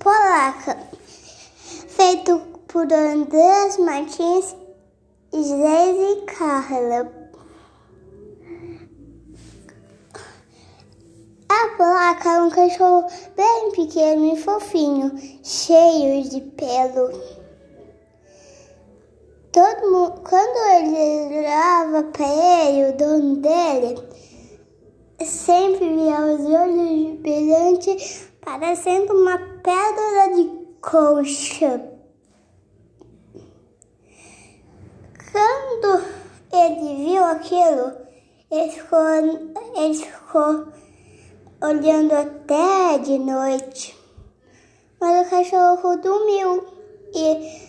Polaca, feito por Andrés Martins, e Carla. A placa é um cachorro bem pequeno e fofinho, cheio de pelo. Todo mundo, quando ele olhava para ele, o dono dele, sempre via os olhos brilhantes, parecendo uma pedra de concha. Quando ele viu aquilo, ele ficou, ele ficou olhando até de noite. Mas o cachorro dormiu e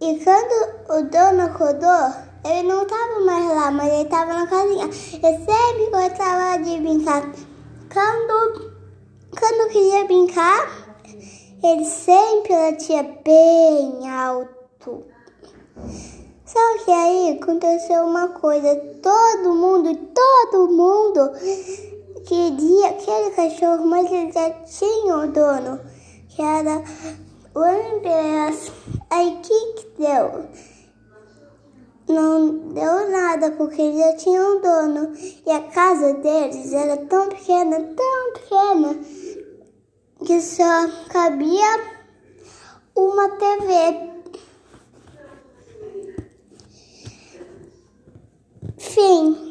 e quando o dono acordou, ele não estava mais lá, mas ele estava na casinha. Ele sempre gostava de brincar. Quando, brincar, ele sempre latia bem alto. Só que aí aconteceu uma coisa. Todo mundo, todo mundo queria aquele cachorro, mas ele já tinha o dono, que era o Andrés. Aí que que deu? Não deu nada porque já tinha um dono e a casa deles era tão pequena, tão pequena que só cabia uma TV. Fim.